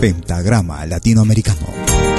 Pentagrama Latinoamericano.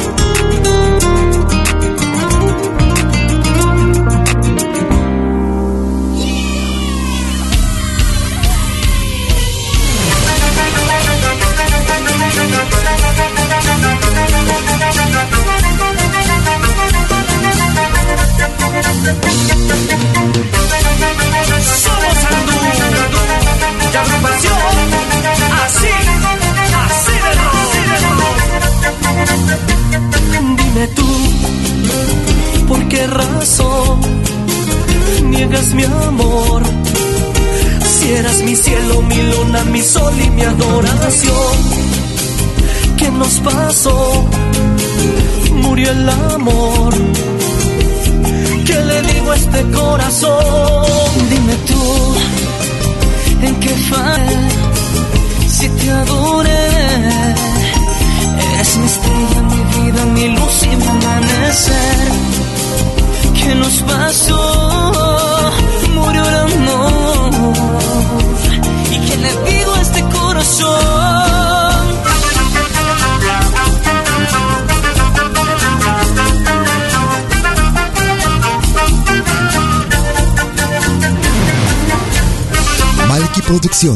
Y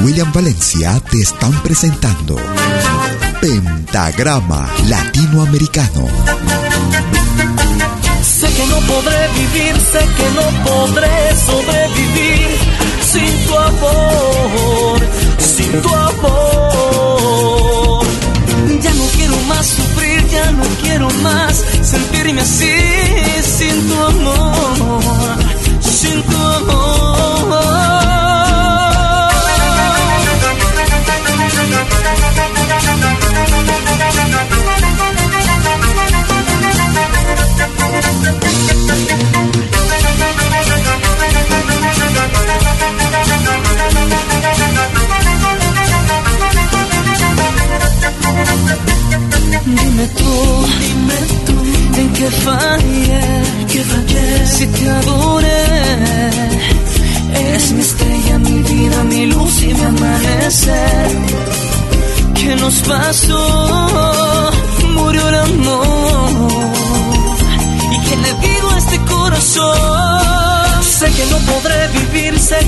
William Valencia te están presentando Pentagrama Latinoamericano. Sé que no podré vivir, sé que no podré sobrevivir sin tu amor, sin tu amor. Ya no quiero más sufrir, ya no quiero más sentirme así sin tu amor, sin tu amor. Thank you.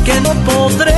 Que no podré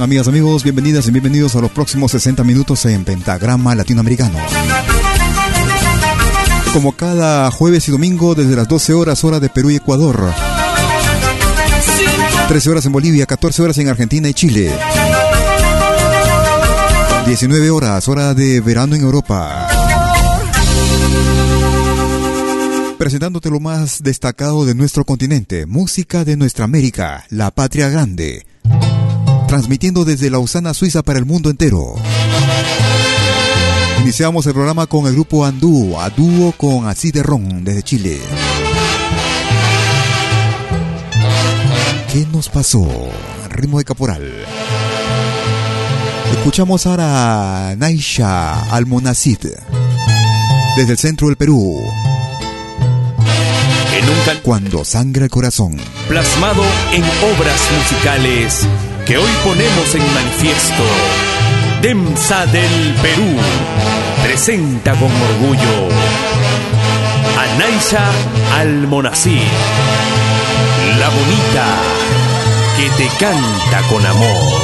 amigas, amigos? Bienvenidas y bienvenidos a los próximos 60 minutos en Pentagrama Latinoamericano. Como cada jueves y domingo desde las 12 horas hora de Perú y Ecuador. 13 horas en Bolivia, 14 horas en Argentina y Chile. 19 horas hora de verano en Europa. Presentándote lo más destacado de nuestro continente, música de nuestra América, la patria grande. Transmitiendo desde Lausana, Suiza para el mundo entero. Iniciamos el programa con el grupo Andú, a dúo con Así de Ron desde Chile. ¿Qué nos pasó? Ritmo de caporal. Escuchamos ahora a Naisha Almonacid desde el centro del Perú. En un Cuando sangra el corazón. Plasmado en obras musicales que hoy ponemos en manifiesto. Demsa del Perú presenta con orgullo a Naisha Almonacid, la bonita que te canta con amor.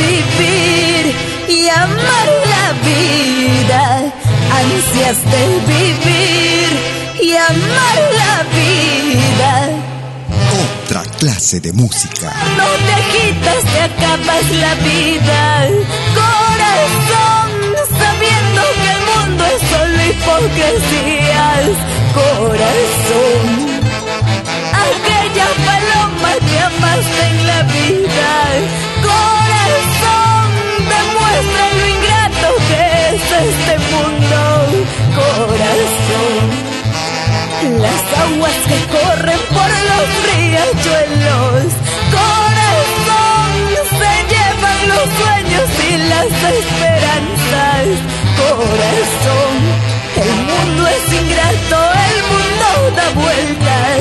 Vivir y amar la vida, ansias de vivir y amar la vida. Otra clase de música. No te agitas, te acabas la vida, corazón, sabiendo que el mundo es solo hipocresías, corazón. Aquella amaste en la vida, corazón, demuestra lo ingrato que es este mundo, corazón. Las aguas que corren por los riachuelos, corazón, se llevan los sueños y las esperanzas, corazón. El mundo es ingrato, el mundo da vueltas,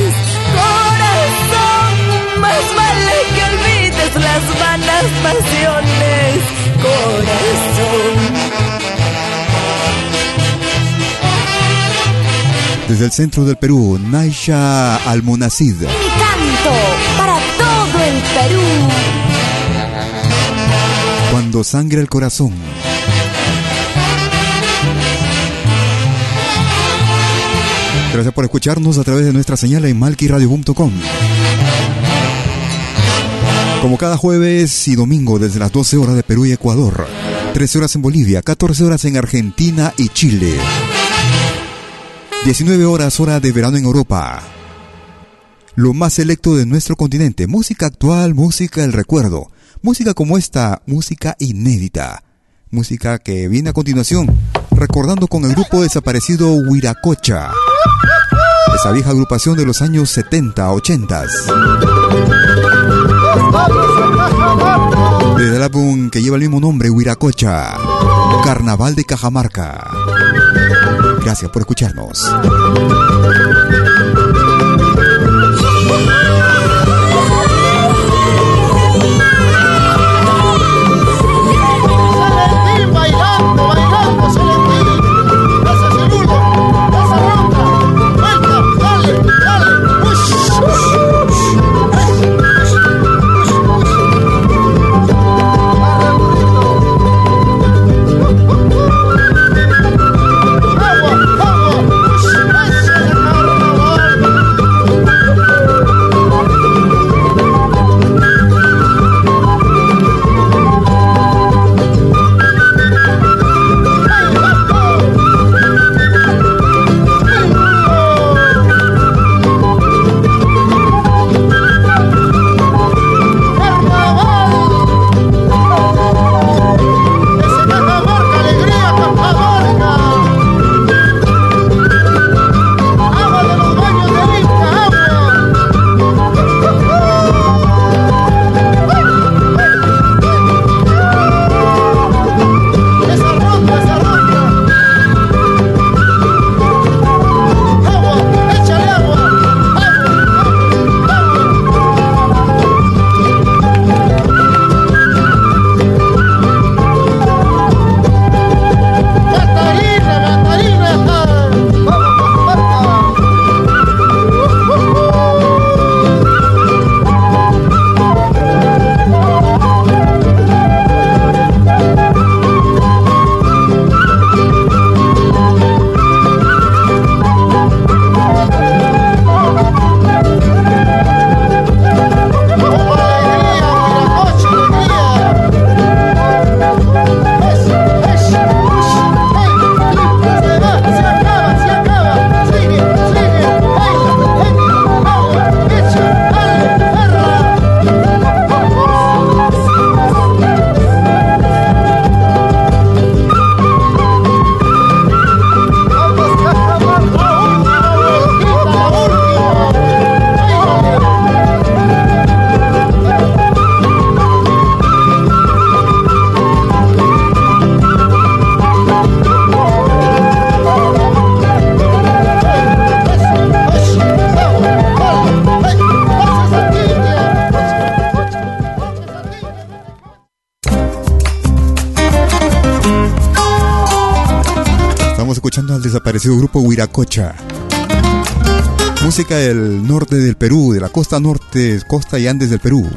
corazón. Más vale que olvides las vanas pasiones, corazón. Desde el centro del Perú, Naisha Almonacid. Mi canto para todo el Perú. Cuando sangre el corazón. Gracias por escucharnos a través de nuestra señal en malquiradio.com. Como cada jueves y domingo desde las 12 horas de Perú y Ecuador, 13 horas en Bolivia, 14 horas en Argentina y Chile. 19 horas hora de verano en Europa. Lo más selecto de nuestro continente, música actual, música del recuerdo, música como esta, música inédita, música que viene a continuación, recordando con el grupo desaparecido Huiracocha, esa vieja agrupación de los años 70, 80. Desde el álbum que lleva el mismo nombre, Huiracocha, Carnaval de Cajamarca. Gracias por escucharnos. Música del norte del Perú, de la costa norte, costa y Andes del Perú.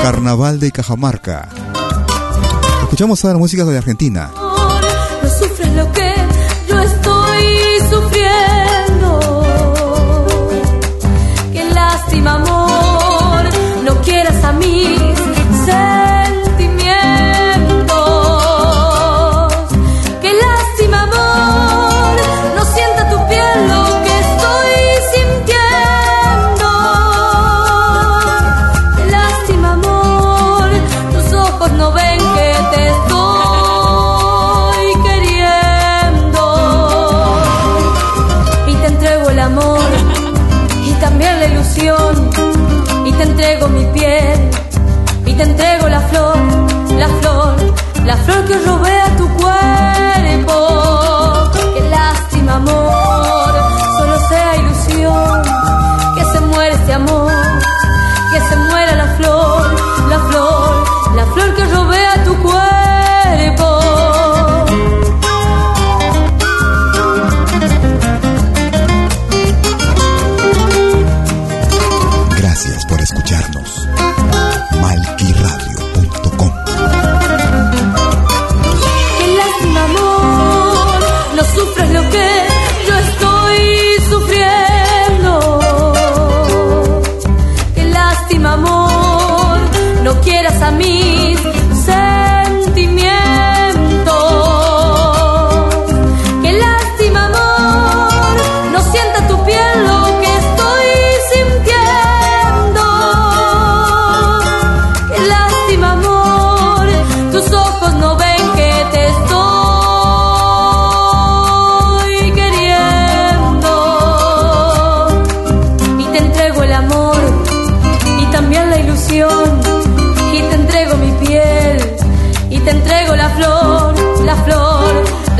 Carnaval de Cajamarca. Escuchamos ahora música de Argentina. No sufres lo que yo estoy sufriendo. Qué lástima, amor, no quieras a mí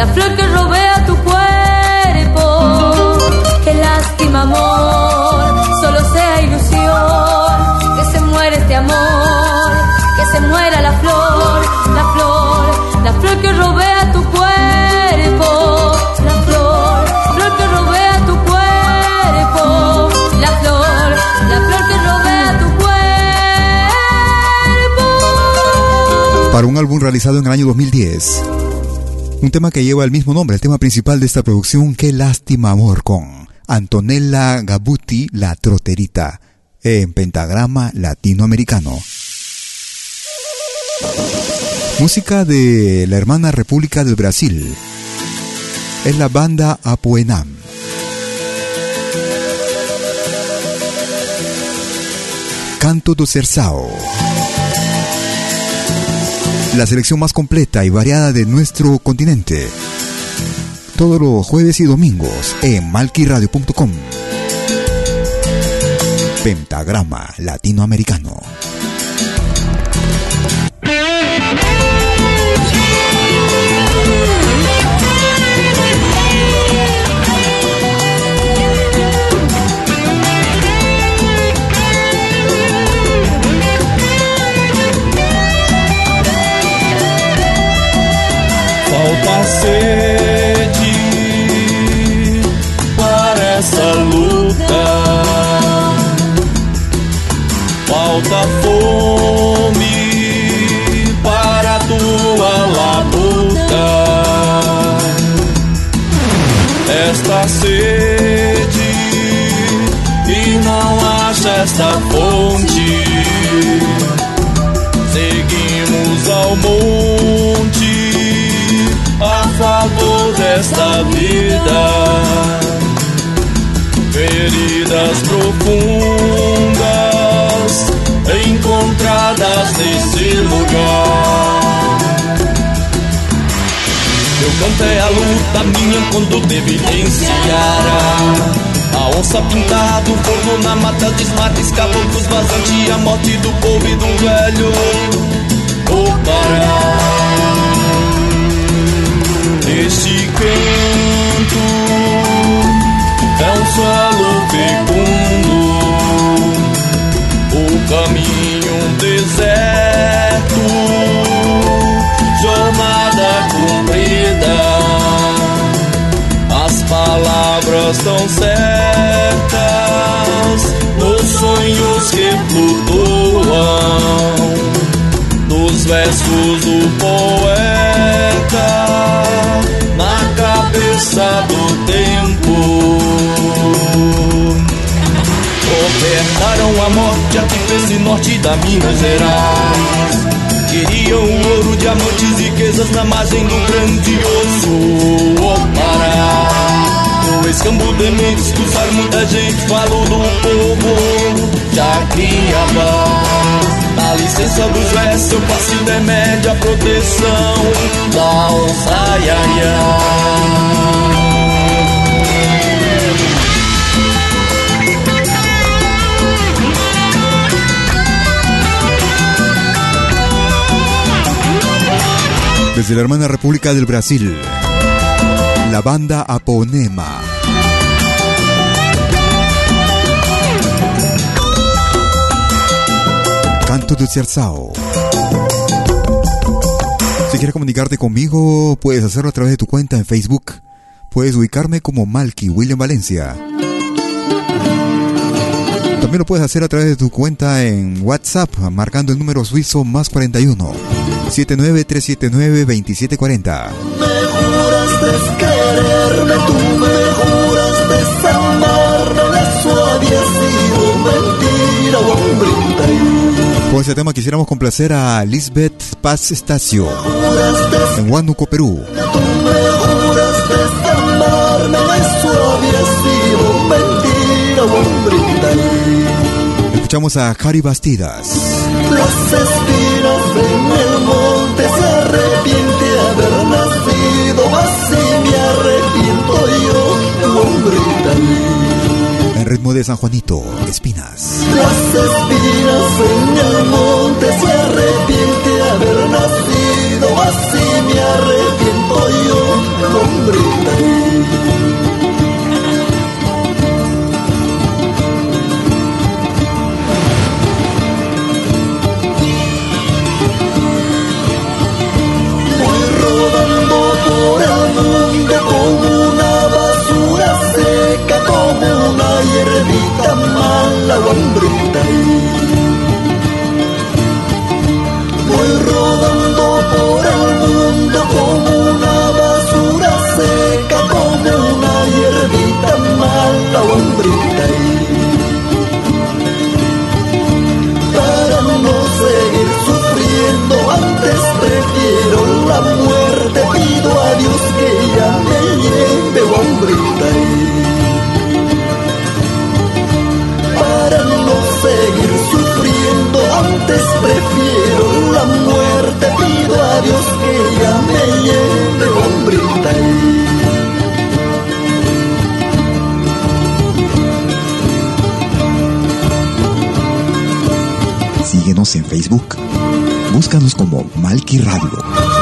la flor que rodea tu cuerpo. Qué lástima, amor, solo sea ilusión, que se muere este amor, que se muera la flor, la flor, la flor que rodea tu cuerpo. La flor, flor que rodea tu cuerpo. La flor, la flor que rodea tu cuerpo. Para un álbum realizado en el año 2010. Un tema que lleva el mismo nombre, el tema principal de esta producción, Qué lástima amor, con Antonella Gabuti, La Troterita, en pentagrama latinoamericano. Música de la hermana República del Brasil. Es la banda Apoenam. Canto do Cersao. La selección más completa y variada de nuestro continente. Todos los jueves y domingos en malquiradio.com. Pentagrama Latinoamericano. Esta fonte. Seguimos ao monte a favor desta vida. Feridas profundas encontradas nesse lugar. Meu canto é a luta minha quando evidenciar A onça pintada, o fogo na mata desmata Escapam dos vazantes, a morte do povo e do velho. O Pará. Este canto é um solo fecundo. O caminho deserto Jornada cumprida As palavras tão certas Nos sonhos que flutuam Nos versos do poeta Na cabeça do tempo Ofertaram a morte a esse norte da Minas Gerais Queriam o ouro, diamantes e riquezas na margem do grandioso Pará. O escambo de me desculpar, muita gente falou do povo Jacriabá a licença do versos, eu passe de média proteção da onça yaya. Desde la hermana República del Brasil, la banda Aponema. Canto de Cerzao. Si quieres comunicarte conmigo, puedes hacerlo a través de tu cuenta en Facebook. Puedes ubicarme como Malky William Valencia. También lo puedes hacer a través de tu cuenta en WhatsApp, marcando el número suizo más 41 79379 2740. Me juraste quererme, tú me juraste amarme, eso había sido mentira brindis. Con este tema quisiéramos complacer a Lisbeth Paz Estacio en Huánuco, Perú. Escuchamos a Cari Bastidas. Las espinas en el monte se arrepiente haber ritmo de San Juanito, Espinas. Las espinas en el monte se arrepiente de haber nacido, así me arrepiento yo, hombre. Muerte, pido a Dios que ya me lleve guambrita seguir sufriendo, antes prefiero la muerte. Pido a Dios que ya me lleve, hombrita. Síguenos en Facebook. Búscanos como Malki Radio.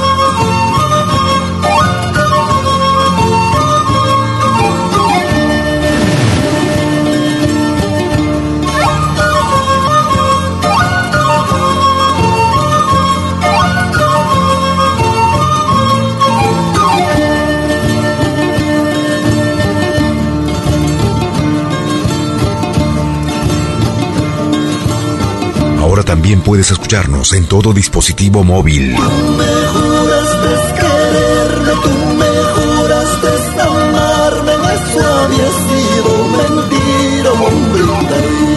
También puedes escucharnos en todo dispositivo móvil. Tú me juraste quererme, tú me juraste amarme, eso había sido mentira, hombrita.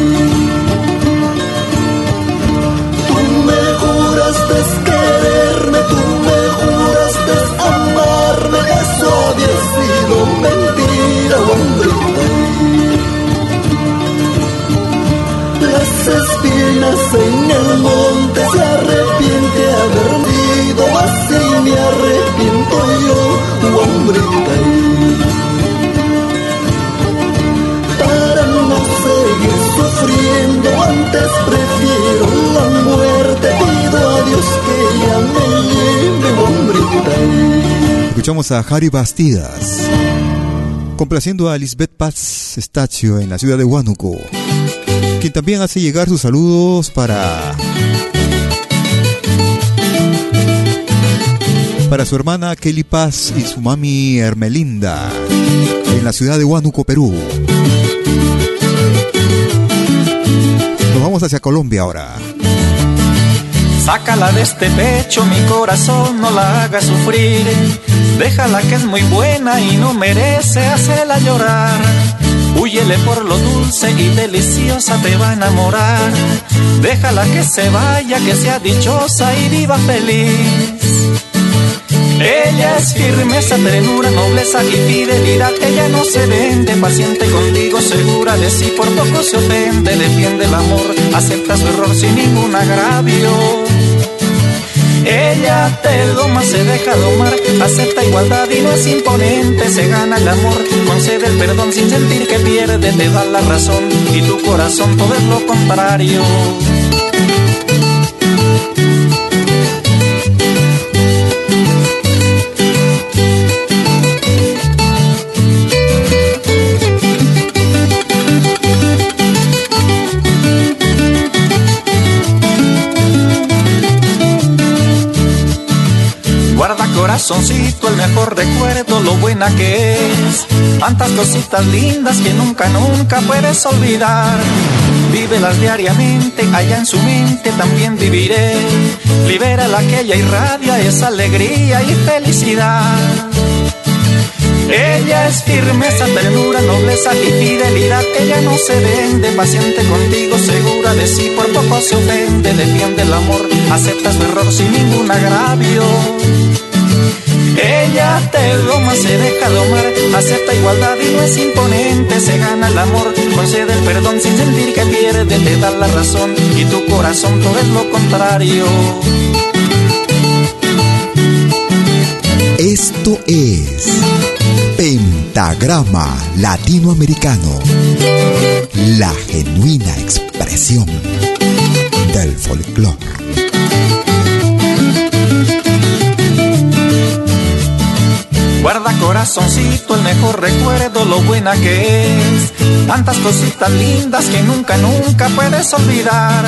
Monte se arrepiente haber ido así me arrepiento yo, hombrita. Para no seguir sufriendo, antes prefiero la muerte. Pido a Dios que ya me lleve, hombrita. Escuchamos a Harry Bastidas, complaciendo a Lisbeth Paz Estacio en la ciudad de Huánuco quien también hace llegar sus saludos para para su hermana Kelly Paz y su mami Hermelinda en la ciudad de Huánuco, Perú. Nos vamos hacia Colombia ahora. Sácala de este pecho, mi corazón, no la haga sufrir. Déjala que es muy buena y no merece hacerla llorar. Huyele por lo dulce y deliciosa te va a enamorar. Déjala que se vaya, que sea dichosa y viva feliz. Ella es firmeza, ternura, nobleza y fidelidad. Ella no se vende, paciente contigo, segura de sí, por poco se ofende. Defiende el amor, acepta su error sin ningún agravio. Ella te doma, se deja domar, acepta igualdad y no es imponente, se gana el amor, concede el perdón sin sentir que pierde, te da la razón y tu corazón todo es lo contrario. Corazoncito el mejor recuerdo, lo buena que es. Tantas cositas lindas que nunca, nunca puedes olvidar. Vívelas diariamente, allá en su mente también viviré. Libera la que ella irradia esa alegría y felicidad. Ella es firmeza, ternura, nobleza y fidelidad. Ella no se vende, paciente contigo, segura de sí, por poco se ofende. Defiende el amor, acepta su error sin ningún agravio. Ella te doma, se deja domar, acepta igualdad y no es imponente, se gana el amor, concede el perdón sin sentir que pierde, te da la razón y tu corazón todo es lo contrario. Esto es Pentagrama Latinoamericano, la genuina expresión del folclore. Guarda corazoncito el mejor recuerdo, lo buena que es. Tantas cositas lindas que nunca, nunca puedes olvidar.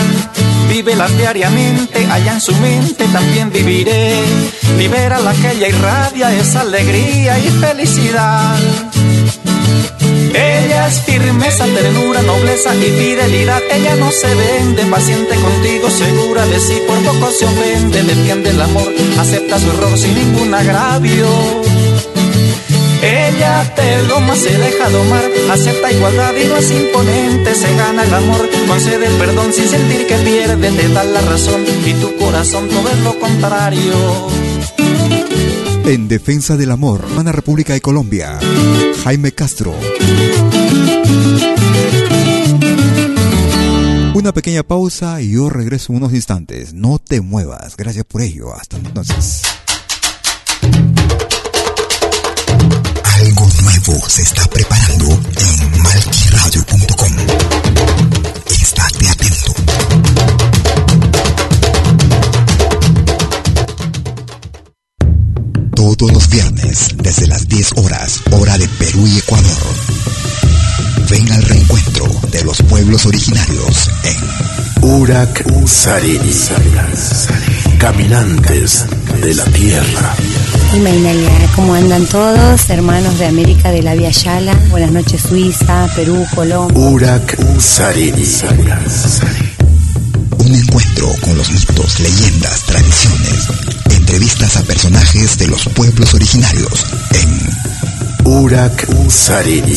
Vívelas diariamente, allá en su mente también viviré. Libera la que ella irradia esa alegría y felicidad. Ella es firmeza, ternura, nobleza y fidelidad. Ella no se vende, paciente contigo, segura de sí, por poco se ofende, defiende el amor, acepta su error sin ningún agravio. Ella te doma, se deja domar, acepta igualdad y no es imponente, se gana el amor, concede el perdón sin sentir que pierde, te da la razón y tu corazón todo es lo contrario. En defensa del amor, Hermana República de Colombia, Jaime Castro. Una pequeña pausa y yo regreso unos instantes. No te muevas. Gracias por ello. Hasta entonces. Se está preparando en malquiradio.com. Estate atento. Todos los viernes, desde las 10 horas, hora de Perú y Ecuador. Ven al reencuentro de los pueblos originarios en Urak Sariri. Caminantes de la Tierra. ¿Cómo andan todos? Hermanos de América de la Via Yala. Buenas noches, Suiza, Perú, Colombia. Urak Sariri. Un encuentro con los mitos, leyendas, tradiciones, entrevistas a personajes de los pueblos originarios en Urak Sariri.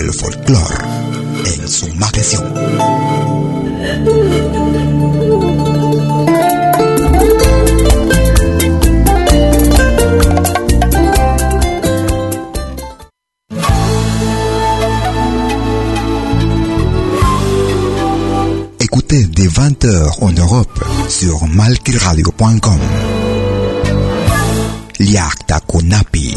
el folclore en su expresión. Écoutez dès 20h en Europe sur malkiradio.com. Liakta Kunapi.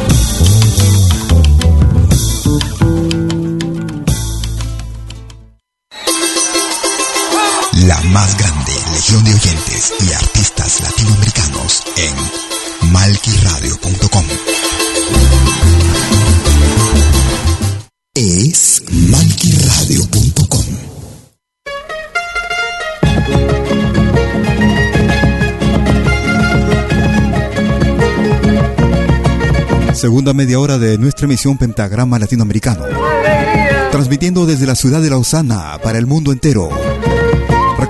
La más grande legión de oyentes y artistas latinoamericanos en malquiradio.com. Es malquiradio.com. Segunda media hora de nuestra emisión Pentagrama Latinoamericano. Transmitiendo desde la ciudad de Lausana para el mundo entero.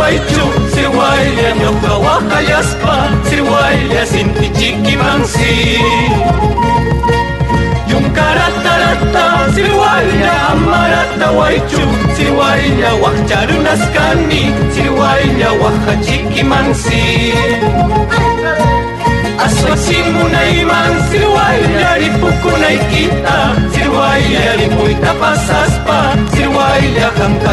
waichu sirwaya nyoka wakayaspa sirwaya sinti chiki mansi. Yunkaratarata sirwaya amarata waichu sirwaya wakcharu naskani sirwaya wakachiki mansi. Aswasimunayman sirwaya ripukunay kita sirwaya ripuita pasaspa sirwaya hamka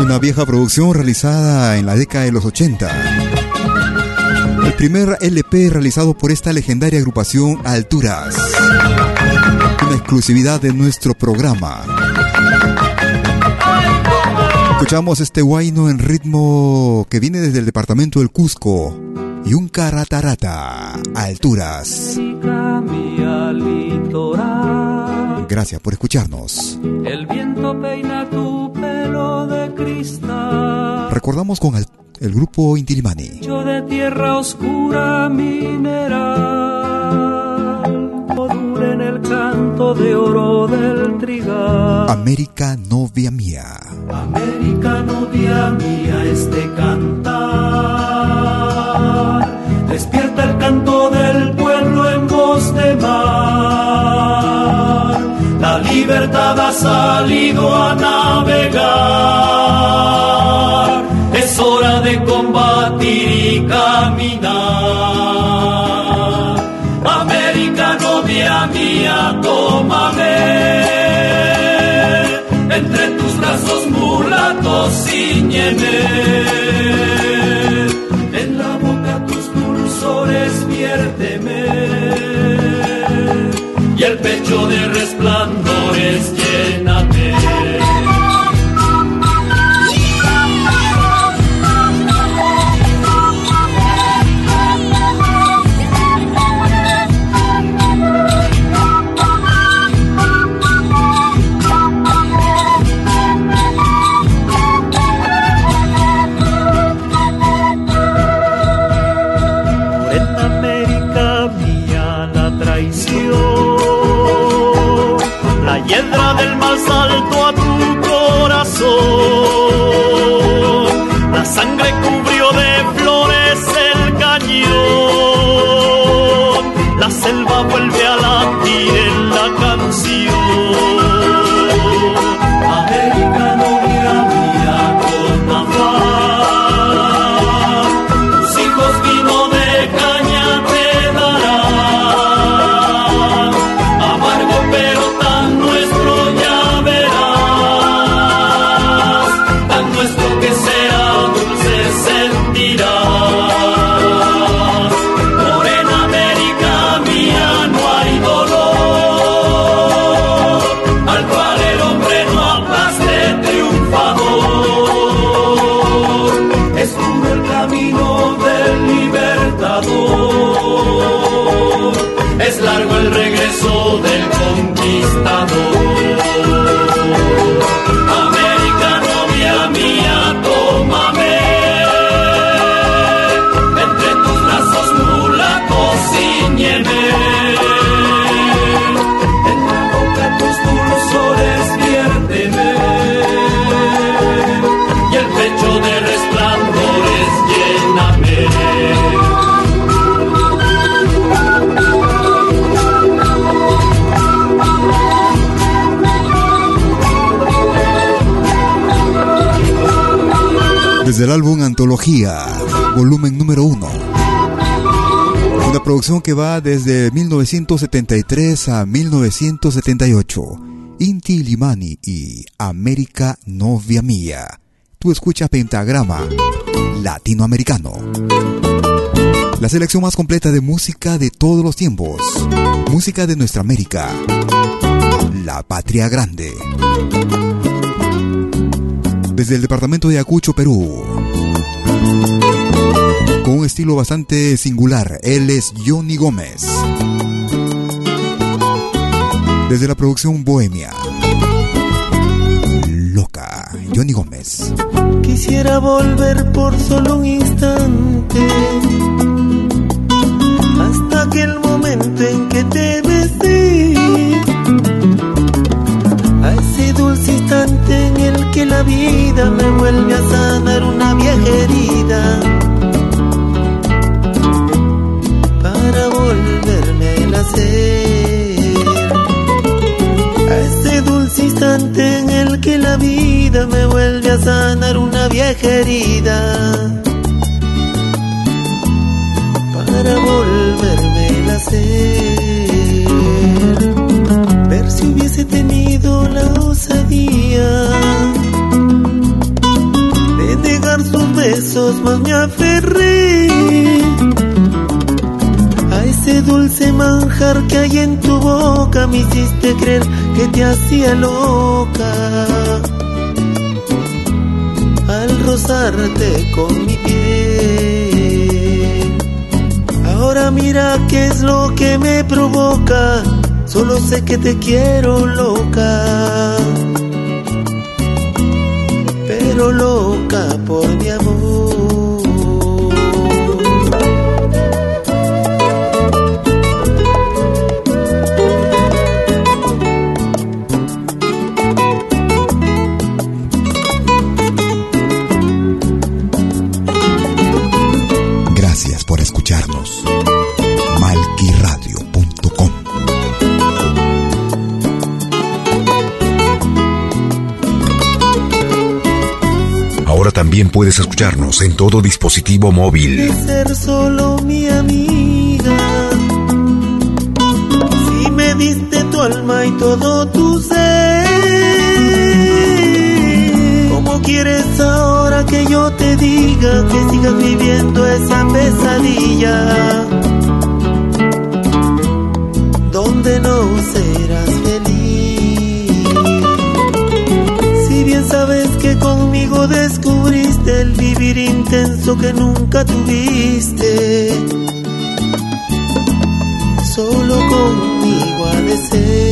Una vieja producción realizada en la década de los 80. El primer LP realizado por esta legendaria agrupación Alturas. Una exclusividad de nuestro programa. Escuchamos este guayno en ritmo que viene desde el departamento del Cusco. Y un caratarata. Alturas. Gracias por escucharnos. El viento peina tu pelo de cristal. Recordamos con el, el grupo Intilimani. Hecho de tierra oscura mineral. En el canto de oro del trigal. América novia mía. América novia mía, este cantar. Despierta el canto del pueblo en voz de mar. La libertad ha salido a navegar. Es hora de combatir y caminar. Tómame. Entre tus brazos mulatos ciñeme. En la boca tus dulzores viérteme. Y el pecho de resplandores lléname. Desde el álbum Antología, volumen número 1. Una producción que va desde 1973 a 1978. Inti Limani y América Novia Mía. Tú escuchas Pentagrama Latinoamericano. La selección más completa de música de todos los tiempos. Música de nuestra América. La Patria Grande. Desde el departamento de Acucho, Perú. Con un estilo bastante singular, él es Johnny Gómez. Desde la producción Bohemia. Loca, Johnny Gómez. Quisiera volver por solo un instante hasta aquel momento en que te la vida me vuelve a sanar una vieja herida. Para volverme a nacer. A ese dulce instante en el que la vida me vuelve a sanar una vieja herida para volverme a nacer. Más me aferré a ese dulce manjar que hay en tu boca. Me hiciste creer que te hacía loca al rozarte con mi piel. Ahora mira qué es lo que me provoca, solo sé que te quiero loca, pero loca por mi amor. También puedes escucharnos en todo dispositivo móvil. ser solo mi amiga. Si me diste tu alma y todo tu ser, ¿cómo quieres ahora que yo te diga que sigas viviendo esa pesadilla? Donde no serás Sabes que conmigo descubriste el vivir intenso que nunca tuviste, solo conmigo ha de ser.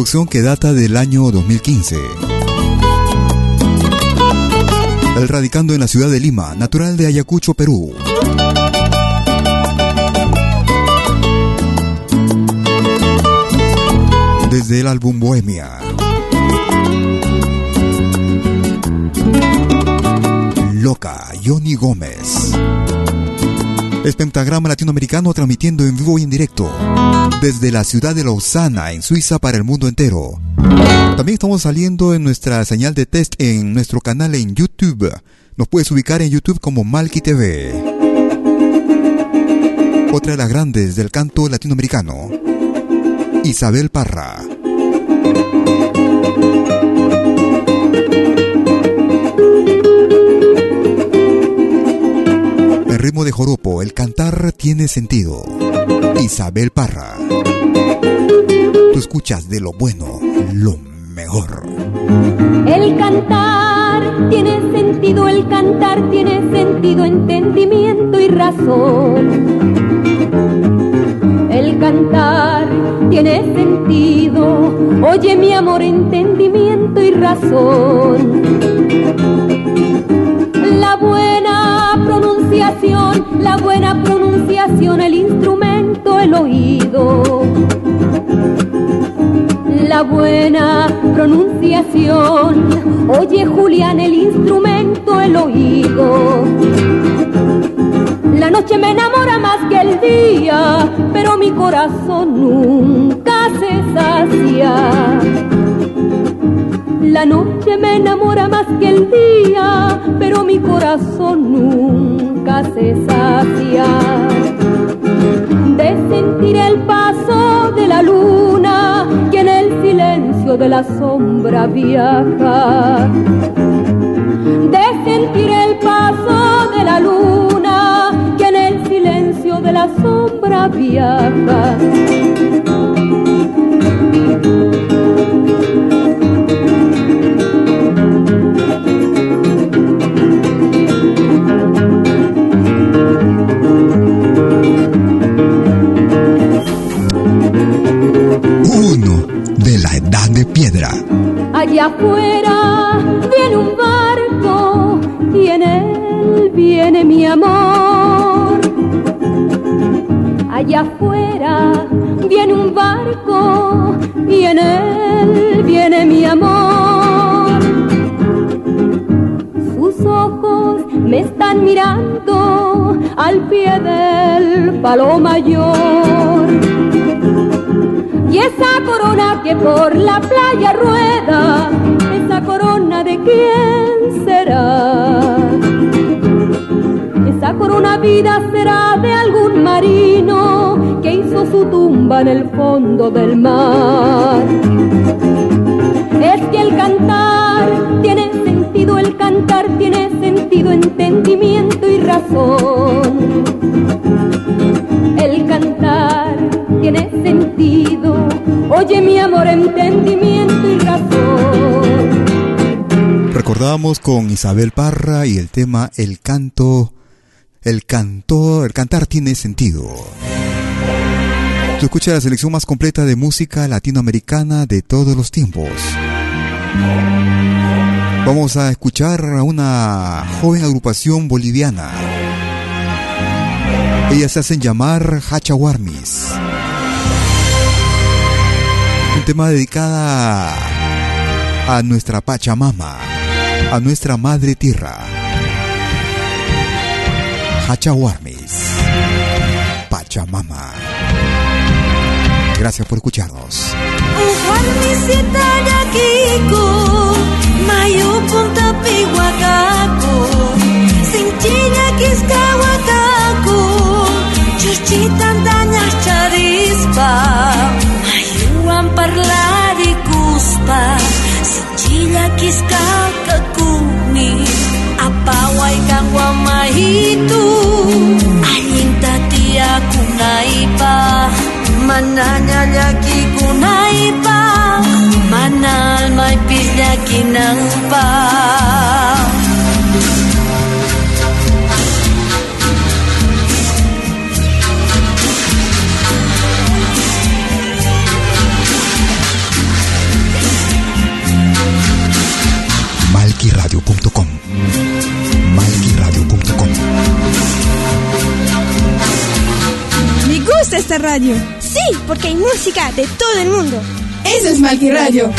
Producción que data del año 2015. El radicando en la ciudad de Lima, natural de Ayacucho, Perú. Desde el álbum Bohemia. Loca, Johnny Gómez. Es Pentagrama Latinoamericano transmitiendo en vivo y en directo desde la ciudad de Lausana, en Suiza, para el mundo entero. También estamos saliendo en nuestra señal de test en nuestro canal en YouTube. Nos puedes ubicar en YouTube como Malki TV. Otra de las grandes del canto latinoamericano, Isabel Parra. Ritmo de joropo, el cantar tiene sentido. Isabel Parra. Tú escuchas de lo bueno, lo mejor. El cantar tiene sentido, el cantar tiene sentido, entendimiento y razón. El cantar tiene sentido. Oye mi amor, entendimiento y razón. La buena pronunciación, la buena pronunciación, el instrumento, el oído. La buena pronunciación, oye Julián, el instrumento, el oído. La noche me enamora más que el día, pero mi corazón nunca se sacia. La noche me enamora más que el día, pero mi corazón nunca se sacia. De sentir el paso de la luna que en el silencio de la sombra viaja. De sentir el paso de la luna que en el silencio de la sombra viaja. Allá afuera viene un barco y en él viene mi amor. Allá afuera viene un barco y en él viene mi amor. Sus ojos me están mirando al pie del palo mayor esa corona que por la playa rueda, esa corona de quién será. Esa corona vida será de algún marino que hizo su tumba en el fondo del mar. Es que el cantar tiene sentido, el cantar tiene sentido, entendimiento y razón. Entendimiento y razón. Recordamos con Isabel Parra y el tema El canto, el canto, el cantar tiene sentido. Tú escuchas la selección más completa de música latinoamericana de todos los tiempos. Vamos a escuchar a una joven agrupación boliviana. Ellas se hacen llamar Hachawarmis tema dedicada a nuestra Pachamama, a nuestra Madre Tierra. Hachawarmis, Pachamama. Gracias por escucharnos. Iska kekuni apa wae kang wamahitu aing tadi aku naipa. Mananya lagi ku naipa? Manal mai pilya esta radio. Sí, porque hay música de todo el mundo. Eso es Malquiradio.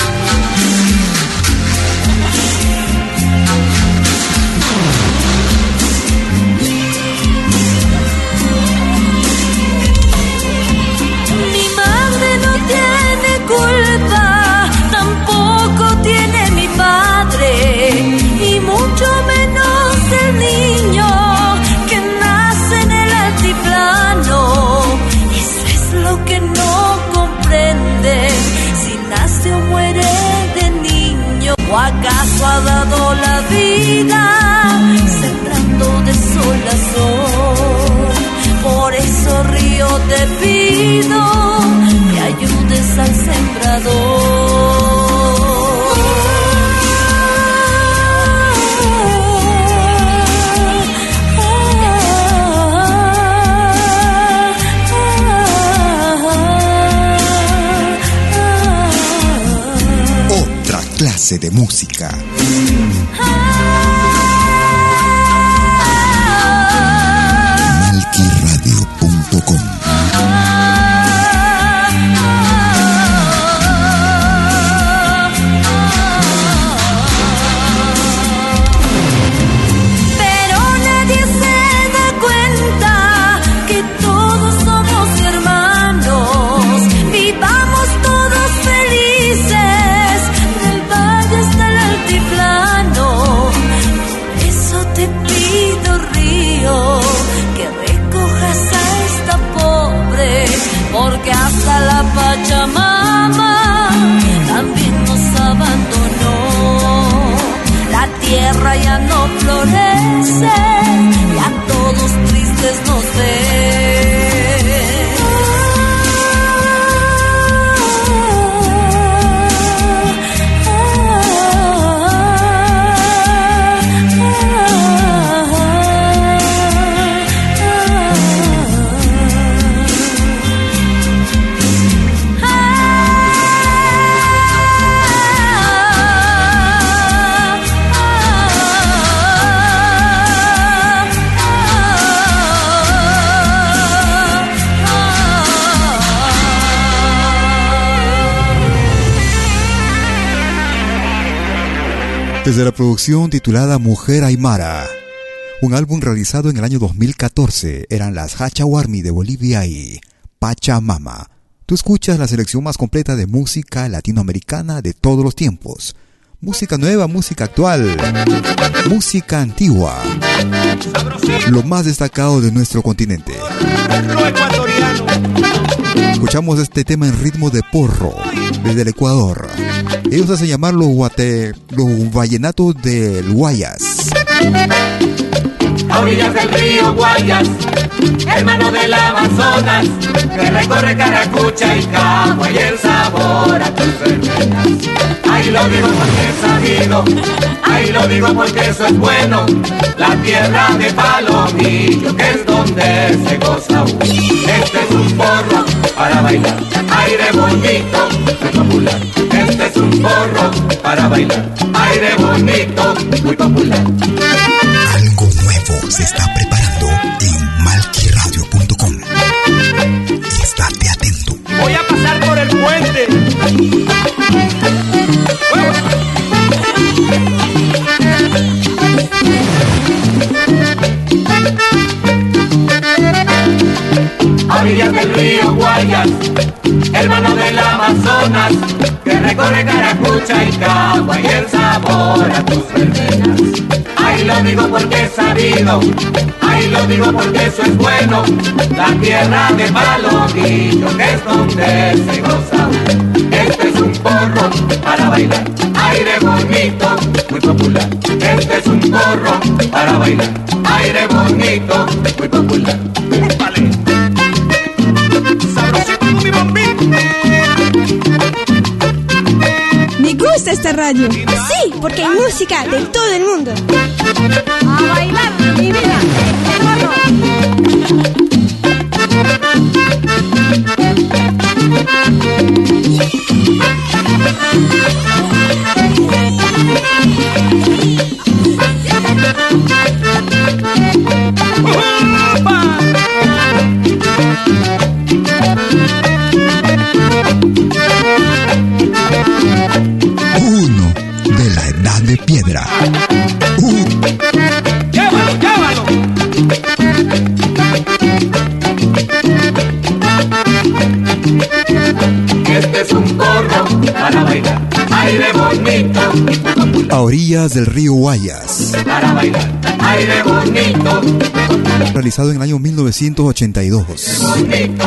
De música. Desde la producción titulada Mujer Aymara, un álbum realizado en el año 2014, eran las Hachawarmi de Bolivia y Pachamama. Tú escuchas la selección más completa de música latinoamericana de todos los tiempos. Música nueva, música actual, música antigua. Lo más destacado de nuestro continente. Escuchamos este tema en ritmo de porro desde el Ecuador. Ellos hacen llamar los, guate, los vallenatos del Guayas. A orillas del río Guayas, hermano del Amazonas, que recorre Caracucha y Cagua y el sabor a tus cervezas. Ahí lo digo porque es sabido, ahí lo digo porque eso es bueno. La tierra de Palomillo, que es donde se goza. Este es un porro para bailar, aire bonito, muy popular. Este es un porro para bailar, aire bonito, muy popular. Algo nuevo se está preparando en malquiradio.com. Estate atento. Voy a pasar por el puente. Orillas del río Guayas, hermano del Amazonas, que recorre Caracucha y Cagua y el sabor a tus cervezas. Ahí lo digo porque es sabido, ahí lo digo porque eso es bueno. La tierra de Palomillo, que es donde se goza. Este es un porro para bailar, aire bonito, muy popular. Este es un porro para bailar, aire bonito, muy popular. Esta radio. Sí, porque hay música de todo el mundo. A bailar, mi vida. Piedra. Llévalo, llévalo. Este es un porro para bailar, aire bonito, A orillas del río Guayas, para bailar, aire bonito, realizado en el año 1982. bonito.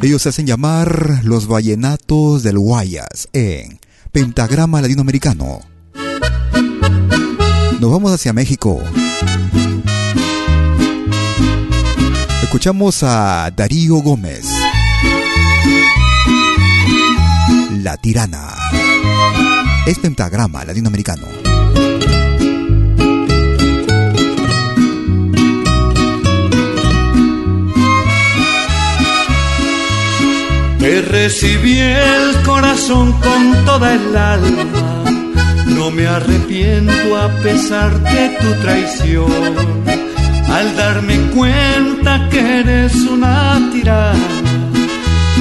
Ellos se hacen llamar los Vallenatos del Guayas en Pentagrama Latinoamericano. Nos vamos hacia México. Escuchamos a Darío Gómez. La Tirana. Es Pentagrama Latinoamericano. Te recibí el corazón con toda el alma me arrepiento a pesar de tu traición. Al darme cuenta que eres una tirana,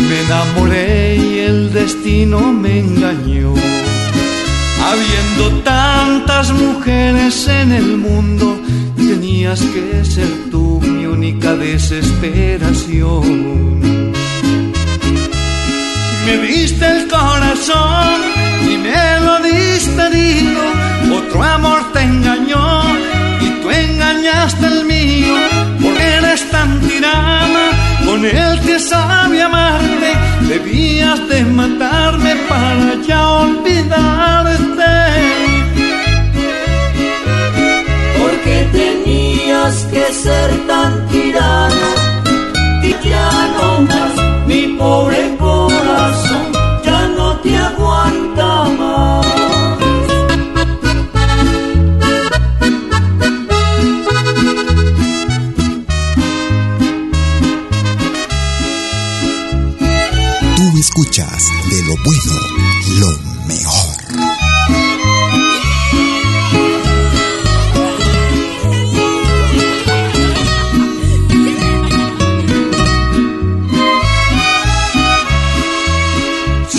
me enamoré y el destino me engañó. Habiendo tantas mujeres en el mundo, tenías que ser tú mi única desesperación. Me diste el corazón y me lo diste herido, otro amor te engañó y tú engañaste el mío, porque eres tan tirana, con el que sabe amarte, debías de matarme para ya olvidarte. Porque tenías que ser tan tirana y ya no más, pobre corazón ya no te aguanta más. Tú escuchas de lo bueno, lo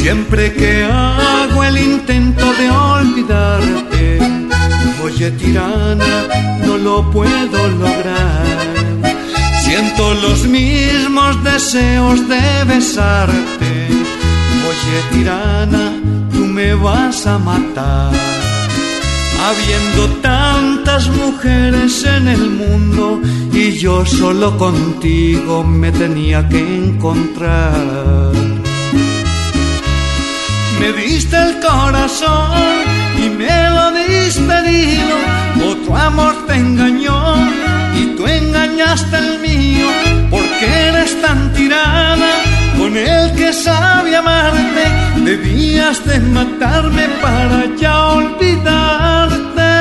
Siempre que hago el intento de olvidarte, oye tirana, no lo puedo lograr. Siento los mismos deseos de besarte, oye tirana, tú me vas a matar. Habiendo tantas mujeres en el mundo y yo solo contigo me tenía que encontrar. Me diste el corazón y me lo diste herido. Otro amor te engañó y tú engañaste el mío. Porque eres tan tirana con el que sabe amarte. Debías de matarme para ya olvidarte.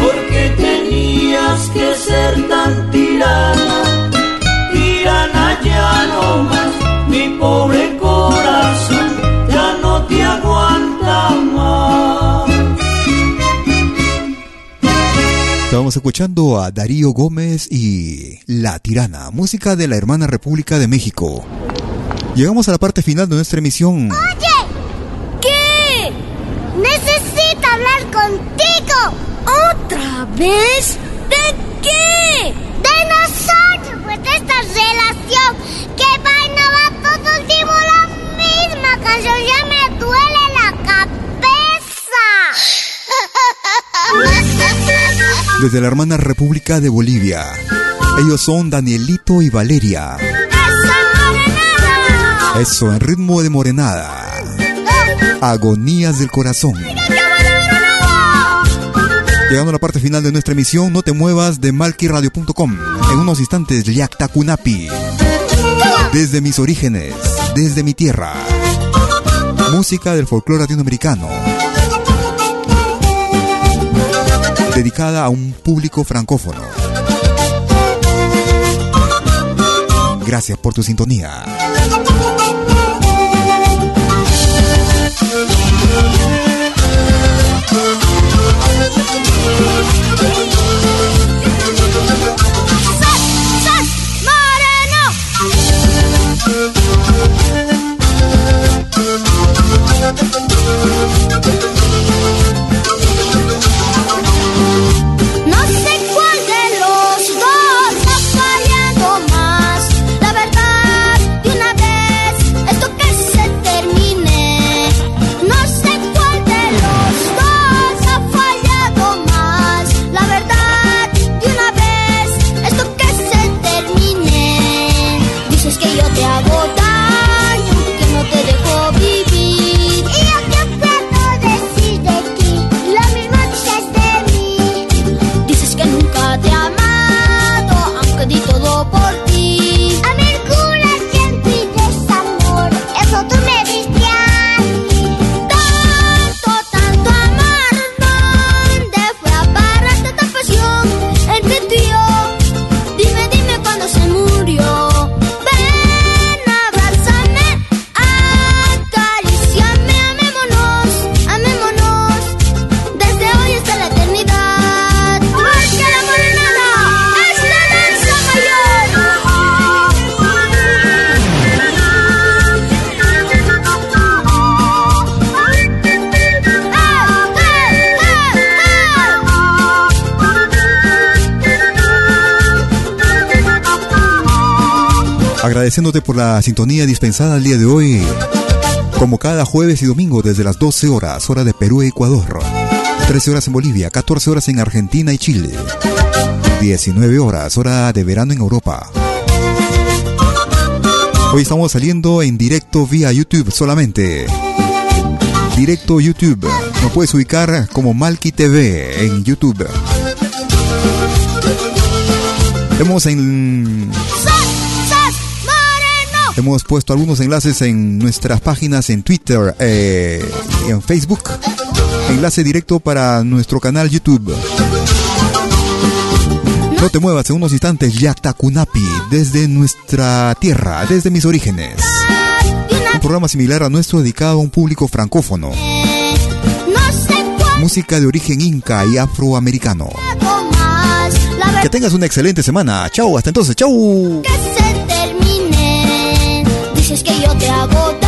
Porque tenías que ser tan tirana, tirana ya no más. Mi pobre Estábamos escuchando a Darío Gómez y La Tirana, música de la hermana República de México. Llegamos a la parte final de nuestra emisión. Oye, ¿qué? Necesito hablar contigo. ¿Otra vez? ¿De qué? De nosotros, pues de esta relación. Que vaina va todo el tiempo la misma canción. Ya me duele la cabeza. Desde la hermana República de Bolivia. Ellos son Danielito y Valeria. Eso, en ritmo de morenada. Agonías del corazón. Llegando a la parte final de nuestra emisión, no te muevas de malquiradio.com. En unos instantes, Liakta Kunapi. Desde mis orígenes, desde mi tierra. Música del folclore latinoamericano. Dedicada a un público francófono. Gracias por tu sintonía. Agradeciéndote por la sintonía dispensada el día de hoy, como cada jueves y domingo desde las 12 horas, hora de Perú y Ecuador, 13 horas en Bolivia, 14 horas en Argentina y Chile, 19 horas, hora de verano en Europa. Hoy estamos saliendo en directo vía YouTube solamente. Directo YouTube. Nos puedes ubicar como Malki TV en YouTube. Hemos en Hemos puesto algunos enlaces en nuestras páginas en Twitter eh, y en Facebook. Enlace directo para nuestro canal YouTube. No te muevas en unos instantes, Yatakunapi, desde nuestra tierra, desde mis orígenes. Un programa similar a nuestro dedicado a un público francófono. Música de origen inca y afroamericano. Que tengas una excelente semana. Chau, hasta entonces, chau. Dices que yo te hago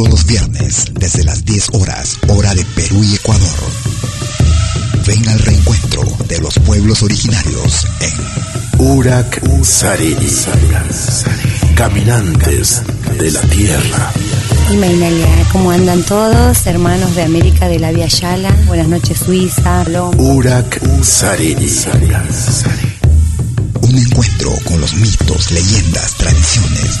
Todos los viernes, desde las 10 horas, hora de Perú y Ecuador. Ven al reencuentro de los pueblos originarios en Urak Sariri. Caminantes de la tierra. Y Mainalia, ¿cómo andan todos? Hermanos de América de la Via Yala. Buenas noches, Suiza. Urak Sariri. Un encuentro con los mitos, leyendas, tradiciones.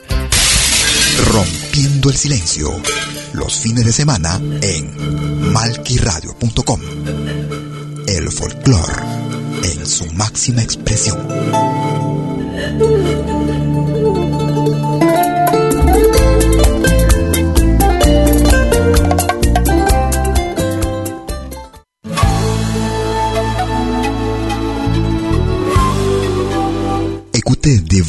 Rompiendo el Silencio. Los fines de semana en malquiradio.com. El folclore en su máxima expresión.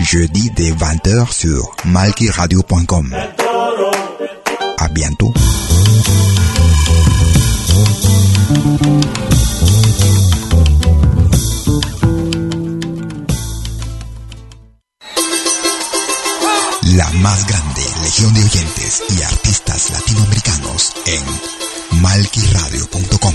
Jeudi dès 20h sur malkiradio.com. À bientôt. La más grande legión de oyentes y artistas latinoamericanos en malquiradio.com.